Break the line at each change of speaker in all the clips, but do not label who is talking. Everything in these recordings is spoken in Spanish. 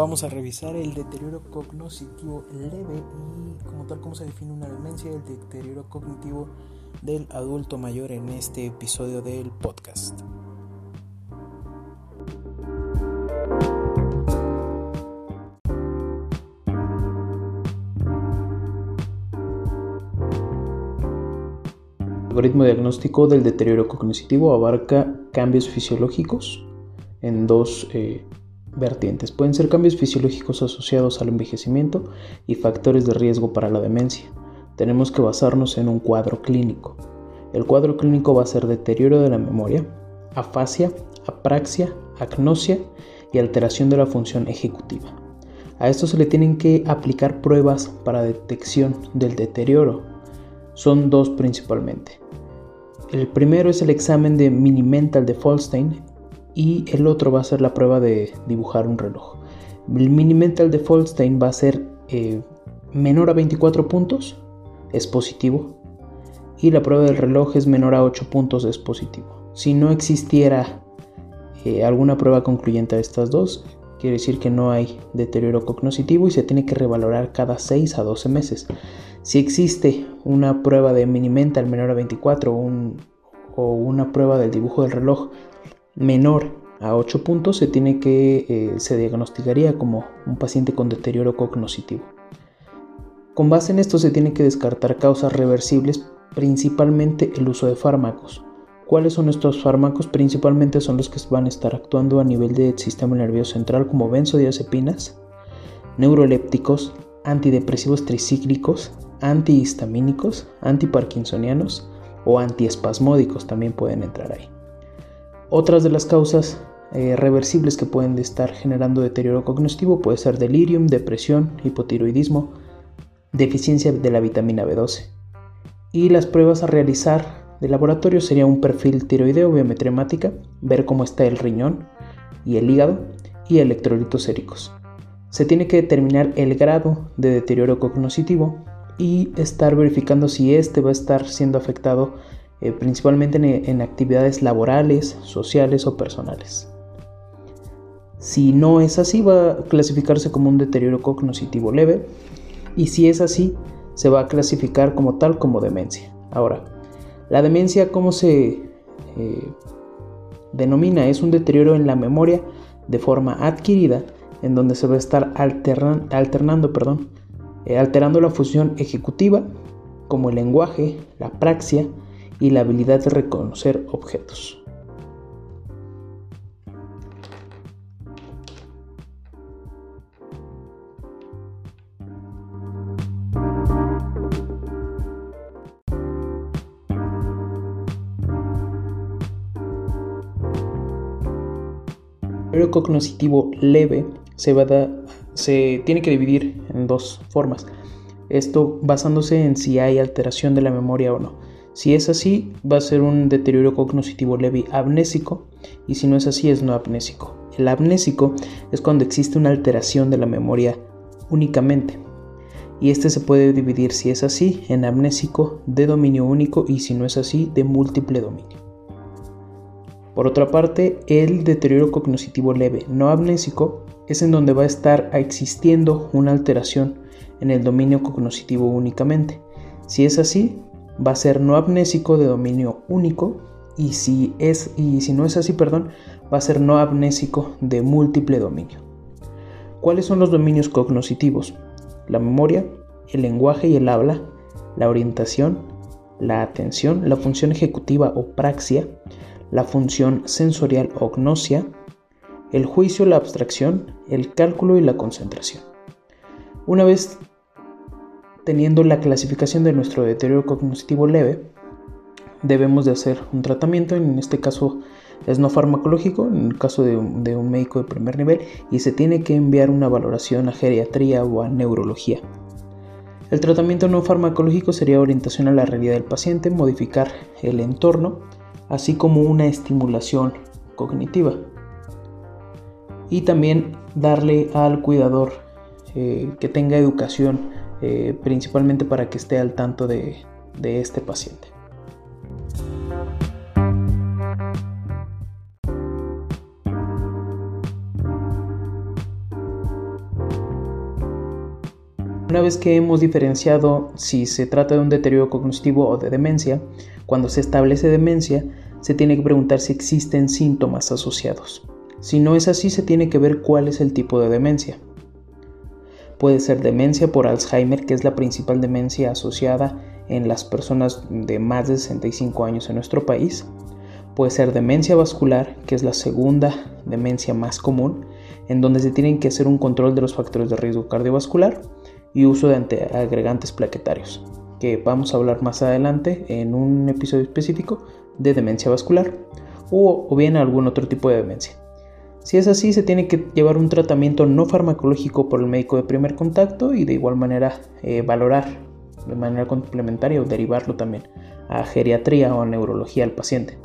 Vamos a revisar el deterioro cognitivo leve y como tal cómo se define una demencia, el deterioro cognitivo del adulto mayor en este episodio del podcast. El algoritmo diagnóstico del deterioro cognitivo abarca cambios fisiológicos en dos eh, vertientes. Pueden ser cambios fisiológicos asociados al envejecimiento y factores de riesgo para la demencia. Tenemos que basarnos en un cuadro clínico. El cuadro clínico va a ser deterioro de la memoria, afasia, apraxia, agnosia y alteración de la función ejecutiva. A esto se le tienen que aplicar pruebas para detección del deterioro. Son dos principalmente. El primero es el examen de mini mental de Folstein, y el otro va a ser la prueba de dibujar un reloj. El mini mental de Folstein va a ser eh, menor a 24 puntos, es positivo, y la prueba del reloj es menor a 8 puntos, es positivo. Si no existiera eh, alguna prueba concluyente a estas dos, quiere decir que no hay deterioro cognitivo y se tiene que revalorar cada 6 a 12 meses. Si existe una prueba de mini mental menor a 24 o una prueba del dibujo del reloj menor a 8 puntos se tiene que eh, se diagnosticaría como un paciente con deterioro cognitivo. Con base en esto se tiene que descartar causas reversibles, principalmente el uso de fármacos. ¿Cuáles son estos fármacos? Principalmente son los que van a estar actuando a nivel del sistema nervioso central como benzodiazepinas, neurolépticos, antidepresivos tricíclicos, antihistamínicos, antiparkinsonianos o antiespasmódicos también pueden entrar ahí. Otras de las causas eh, reversibles que pueden estar generando deterioro cognitivo puede ser delirium, depresión, hipotiroidismo, deficiencia de la vitamina B12. Y las pruebas a realizar de laboratorio sería un perfil tiroideo biometremática, ver cómo está el riñón y el hígado y electrolitos séricos. Se tiene que determinar el grado de deterioro cognitivo y estar verificando si este va a estar siendo afectado eh, principalmente en, actividades laborales, sociales o personales. Si no es así, va a clasificarse como un deterioro cognitivo leve y si es así, se va a clasificar como tal como demencia. Ahora, la demencia, ¿cómo se eh, denomina? Es un deterioro en la memoria de forma adquirida, en donde se va a estar alternando, eh, alterando la función ejecutiva, como el lenguaje, la praxia, y la habilidad de reconocer objetos. El cognitivo leve se, va se tiene que dividir en dos formas. Esto basándose en si hay alteración de la memoria o no. Si es así, va a ser un deterioro cognitivo leve amnésico y si no es así, es no amnésico. El amnésico es cuando existe una alteración de la memoria únicamente. Y este se puede dividir, si es así, en amnésico de dominio único y si no es así, de múltiple dominio. Por otra parte, el deterioro cognitivo leve no amnésico es en donde va a estar existiendo una alteración en el dominio cognitivo únicamente. Si es así, va a ser no amnésico de dominio único y si es y si no es así, perdón, va a ser no amnésico de múltiple dominio. ¿Cuáles son los dominios cognitivos? La memoria, el lenguaje y el habla, la orientación, la atención, la función ejecutiva o praxia, la función sensorial o gnosia, el juicio, la abstracción, el cálculo y la concentración. Una vez teniendo la clasificación de nuestro deterioro cognitivo leve, debemos de hacer un tratamiento, en este caso es no farmacológico, en el caso de un, médico de primer nivel, y se tiene que enviar una valoración a geriatría o a neurología. El tratamiento no farmacológico sería orientación a la realidad del paciente, modificar el entorno, así como una estimulación cognitiva. Y también darle al cuidador eh, que tenga educación eh, principalmente para que esté al tanto de, de este paciente. Una vez que hemos diferenciado si se trata de un deterioro cognitivo o de demencia, cuando se establece demencia, se tiene que preguntar si existen síntomas asociados. Si no es así, se tiene que ver cuál es el tipo de demencia. Puede ser demencia por Alzheimer, que es la principal demencia asociada en las personas de más de 65 años en nuestro país. Puede ser demencia vascular, que es la segunda demencia más común, en donde se tienen que hacer un control de los factores de riesgo cardiovascular y uso de antiagregantes plaquetarios, que vamos a hablar más adelante en un episodio específico de demencia vascular o, o bien algún otro tipo de demencia. Si es así, se tiene que llevar un tratamiento no farmacológico por el médico de primer contacto y de igual manera eh, valorar de manera complementaria o derivarlo también a geriatría o a neurología al paciente.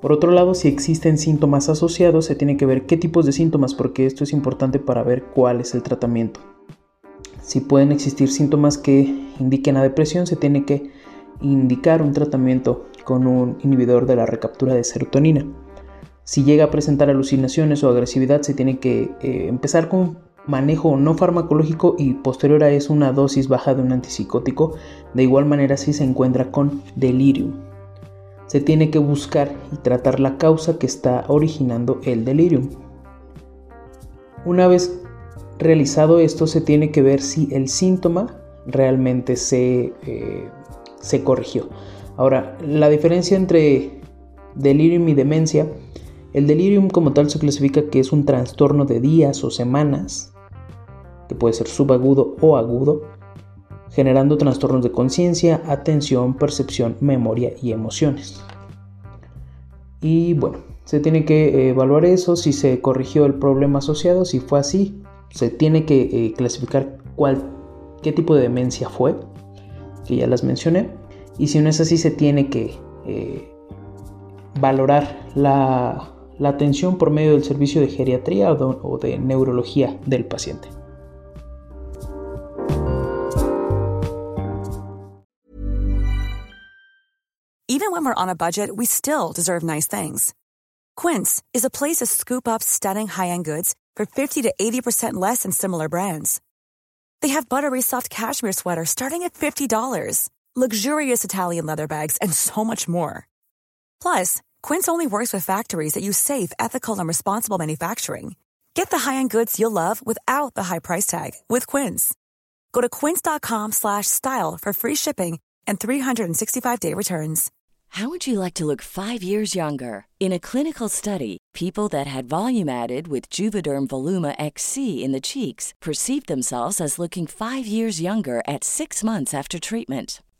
Por otro lado, si existen síntomas asociados, se tiene que ver qué tipos de síntomas, porque esto es importante para ver cuál es el tratamiento. Si pueden existir síntomas que indiquen a depresión, se tiene que indicar un tratamiento con un inhibidor de la recaptura de serotonina. Si llega a presentar alucinaciones o agresividad, se tiene que eh, empezar con manejo no farmacológico y posterior a eso una dosis baja de un antipsicótico. De igual manera si se encuentra con delirium. Se tiene que buscar y tratar la causa que está originando el delirium. Una vez realizado esto se tiene que ver si el síntoma realmente se, eh, se corrigió. Ahora, la diferencia entre delirium y demencia el delirium como tal se clasifica que es un trastorno de días o semanas, que puede ser subagudo o agudo, generando trastornos de conciencia, atención, percepción, memoria y emociones. Y bueno, se tiene que evaluar eso, si se corrigió el problema asociado, si fue así, se tiene que eh, clasificar cuál, qué tipo de demencia fue, que ya las mencioné, y si no es así, se tiene que eh, valorar la la atención por medio del servicio de geriatría o de neurología del paciente.
Even when we're on a budget, we still deserve nice things. Quince is a place to scoop up stunning high-end goods for 50 to 80% less than similar brands. They have buttery soft cashmere sweaters starting at $50, luxurious Italian leather bags, and so much more. Plus, Quince only works with factories that use safe, ethical, and responsible manufacturing. Get the high-end goods you'll love without the high price tag with Quince. Go to quince.com/style for free shipping and 365-day returns.
How would you like to look 5 years younger? In a clinical study, people that had volume added with Juvederm Voluma XC in the cheeks perceived themselves as looking 5 years younger at 6 months after treatment.